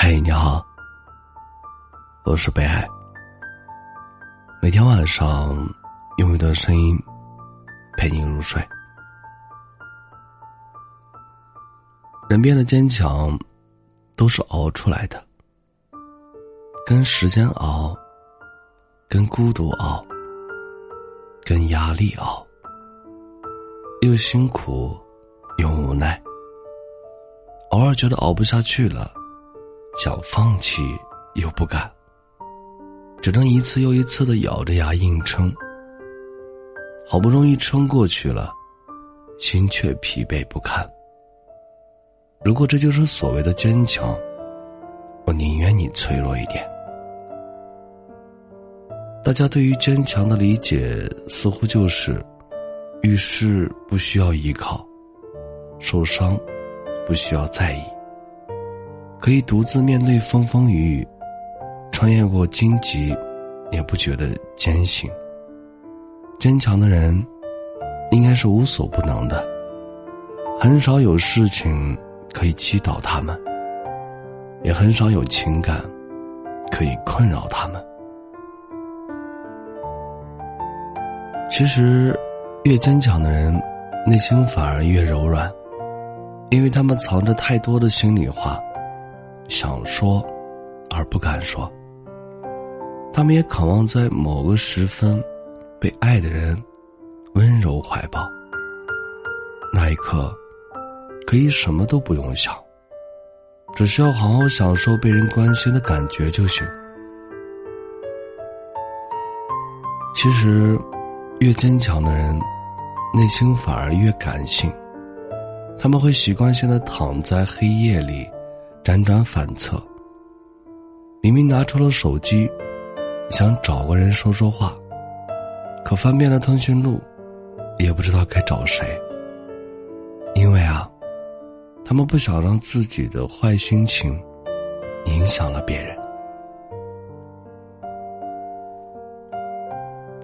嘿，你好，我是北海。每天晚上用一段声音陪你入睡。人变得坚强，都是熬出来的，跟时间熬，跟孤独熬，跟压力熬，又辛苦又无奈，偶尔觉得熬不下去了。想放弃又不敢，只能一次又一次的咬着牙硬撑。好不容易撑过去了，心却疲惫不堪。如果这就是所谓的坚强，我宁愿你脆弱一点。大家对于坚强的理解似乎就是：遇事不需要依靠，受伤不需要在意。可以独自面对风风雨雨，穿越过荆棘，也不觉得艰辛。坚强的人，应该是无所不能的，很少有事情可以击倒他们，也很少有情感可以困扰他们。其实，越坚强的人，内心反而越柔软，因为他们藏着太多的心里话。想说，而不敢说。他们也渴望在某个时分，被爱的人温柔怀抱。那一刻，可以什么都不用想，只需要好好享受被人关心的感觉就行。其实，越坚强的人，内心反而越感性。他们会习惯性的躺在黑夜里。辗转反侧，明明拿出了手机，想找个人说说话，可翻遍了通讯录，也不知道该找谁。因为啊，他们不想让自己的坏心情影响了别人。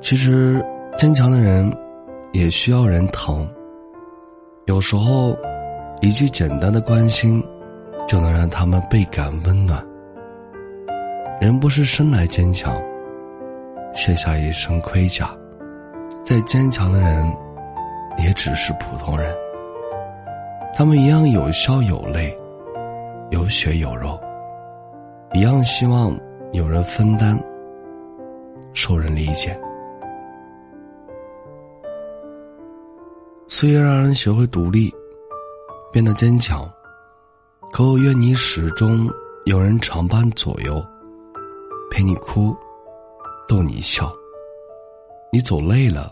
其实，坚强的人也需要人疼。有时候，一句简单的关心。就能让他们倍感温暖。人不是生来坚强，卸下一身盔甲，再坚强的人，也只是普通人。他们一样有笑有泪，有血有肉，一样希望有人分担，受人理解。岁月让人学会独立，变得坚强。可我愿你始终有人常伴左右，陪你哭，逗你笑。你走累了，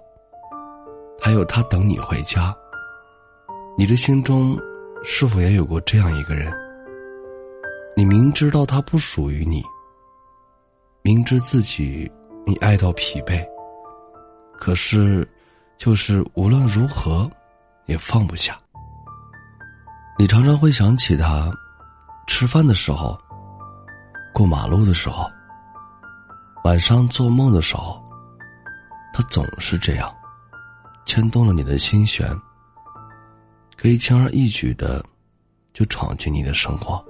还有他等你回家。你的心中是否也有过这样一个人？你明知道他不属于你，明知自己你爱到疲惫，可是就是无论如何也放不下。你常常会想起他，吃饭的时候，过马路的时候，晚上做梦的时候，他总是这样，牵动了你的心弦，可以轻而易举的就闯进你的生活，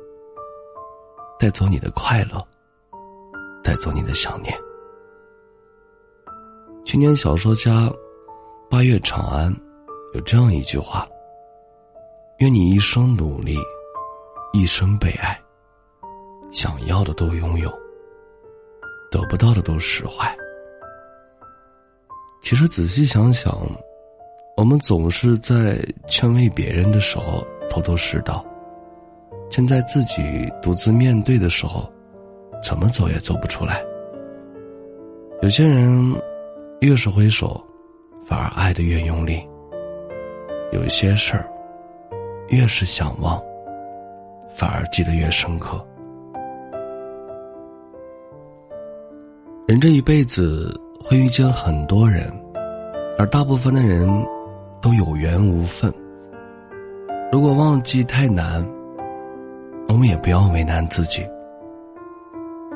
带走你的快乐，带走你的想念。青年小说家八月长安有这样一句话。愿你一生努力，一生被爱，想要的都拥有，得不到的都释怀。其实仔细想想，我们总是在劝慰别人的时候头头是道，却在自己独自面对的时候，怎么走也走不出来。有些人越是挥手，反而爱的越用力。有些事儿。越是想忘，反而记得越深刻。人这一辈子会遇见很多人，而大部分的人都有缘无分。如果忘记太难，我们也不要为难自己。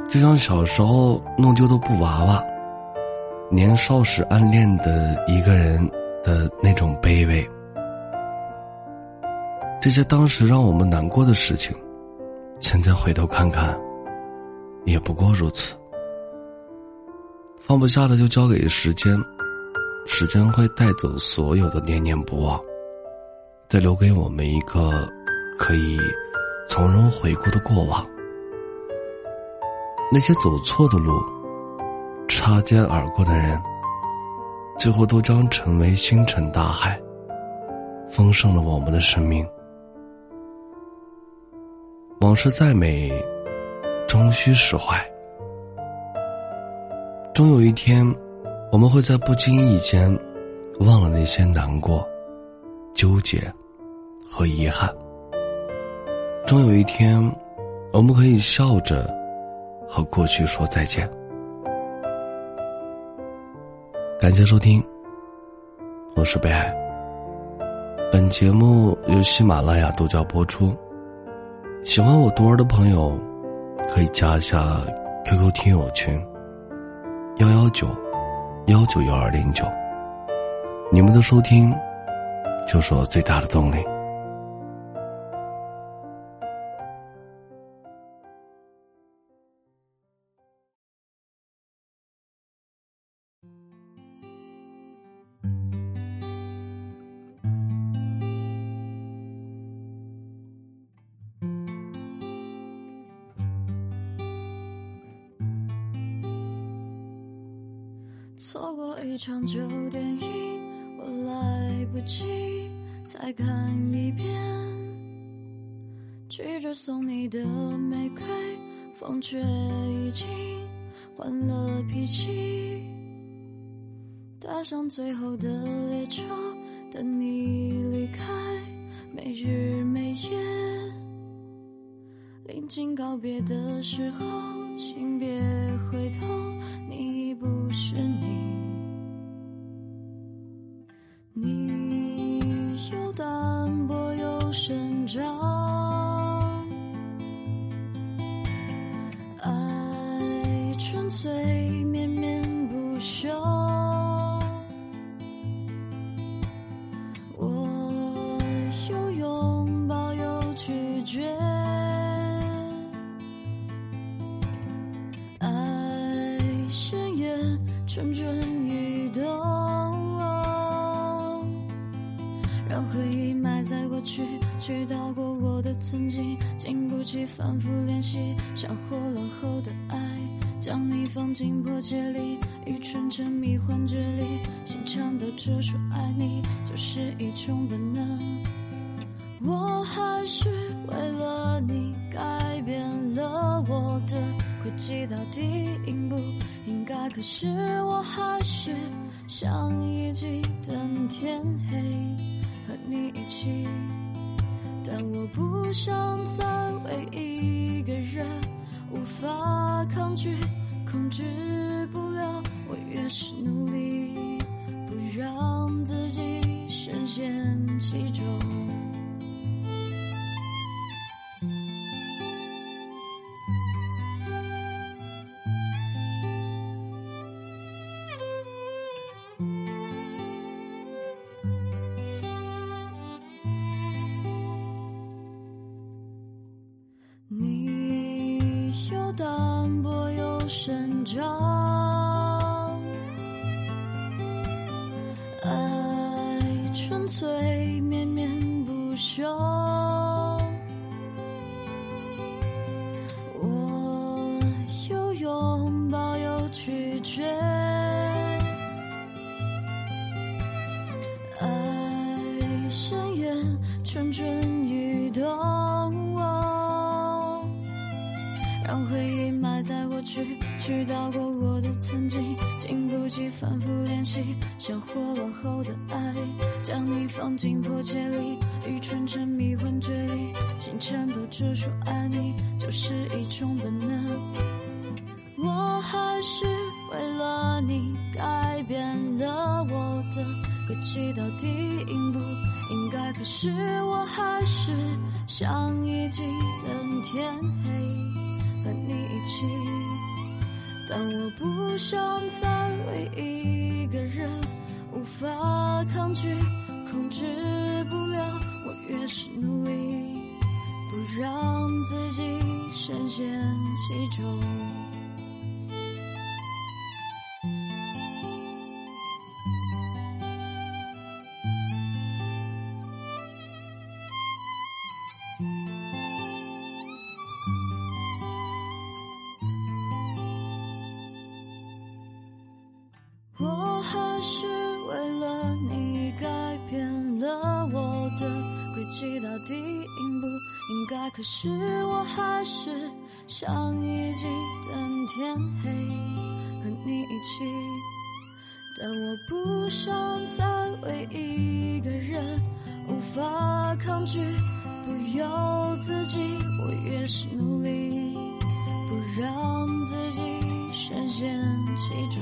就像小时候弄丢的布娃娃，年少时暗恋的一个人的那种卑微。这些当时让我们难过的事情，现在回头看看，也不过如此。放不下的就交给时间，时间会带走所有的念念不忘，再留给我们一个可以从容回顾的过往。那些走错的路，擦肩而过的人，最后都将成为星辰大海，丰盛了我们的生命。往事再美，终须释怀。终有一天，我们会在不经意间忘了那些难过、纠结和遗憾。终有一天，我们可以笑着和过去说再见。感谢收听，我是北海。本节目由喜马拉雅独家播出。喜欢我读儿的朋友，可以加一下 QQ 听友群：幺幺九幺九幺二零九。你们的收听，就是我最大的动力。错过一场旧电影，我来不及再看一遍。拒绝送你的玫瑰，风却已经换了脾气。搭上最后的列车，等你离开，没日没夜。临近告别的时候，请别回奔波又生长，爱纯粹绵绵不休。我有拥抱，有拒绝。爱深夜，纯纯。去，去到过我的曾经，经不起反复练习，像火了后的爱，将你放进破戒里，愚蠢沉迷幻觉里，心颤抖着说爱你，就是一种本能。我还是为了你改变了我的轨迹到底应不。应该，可是我还是想一起等天黑，和你一起。但我不想再为一个人，无法抗拒，控制长，爱纯粹绵绵不休，我有拥抱，有拒绝，爱深渊蠢蠢去，去到过我的曾经，经不起反复练习，像火落后的爱。将你放进破戒里，愚蠢沉迷幻觉里，心颤抖着说爱你，就是一种本能。我还是为了你改变了我的轨迹到底应不，应该，可是我还是想一起等天黑，和你一起。但我不想再为一个人。无法抗拒，控制不了。我越是努力，不让自己。深陷其中。的轨迹，到底应不应该？可是我还是想一起等天黑，和你一起。但我不想再为一个人无法抗拒，不由自己，我越是努力，不让自己深陷其中。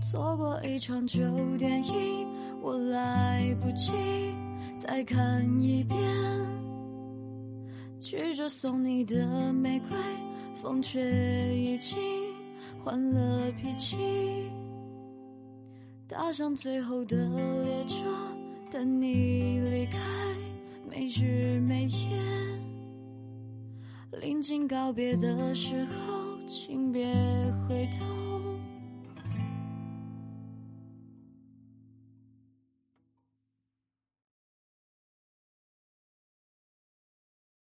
错过一场旧电影，我来不及再看一遍。拒绝送你的玫瑰，风却已经换了脾气。搭上最后的列车，等你离开，没日没夜。临近告别的时候，请别回头。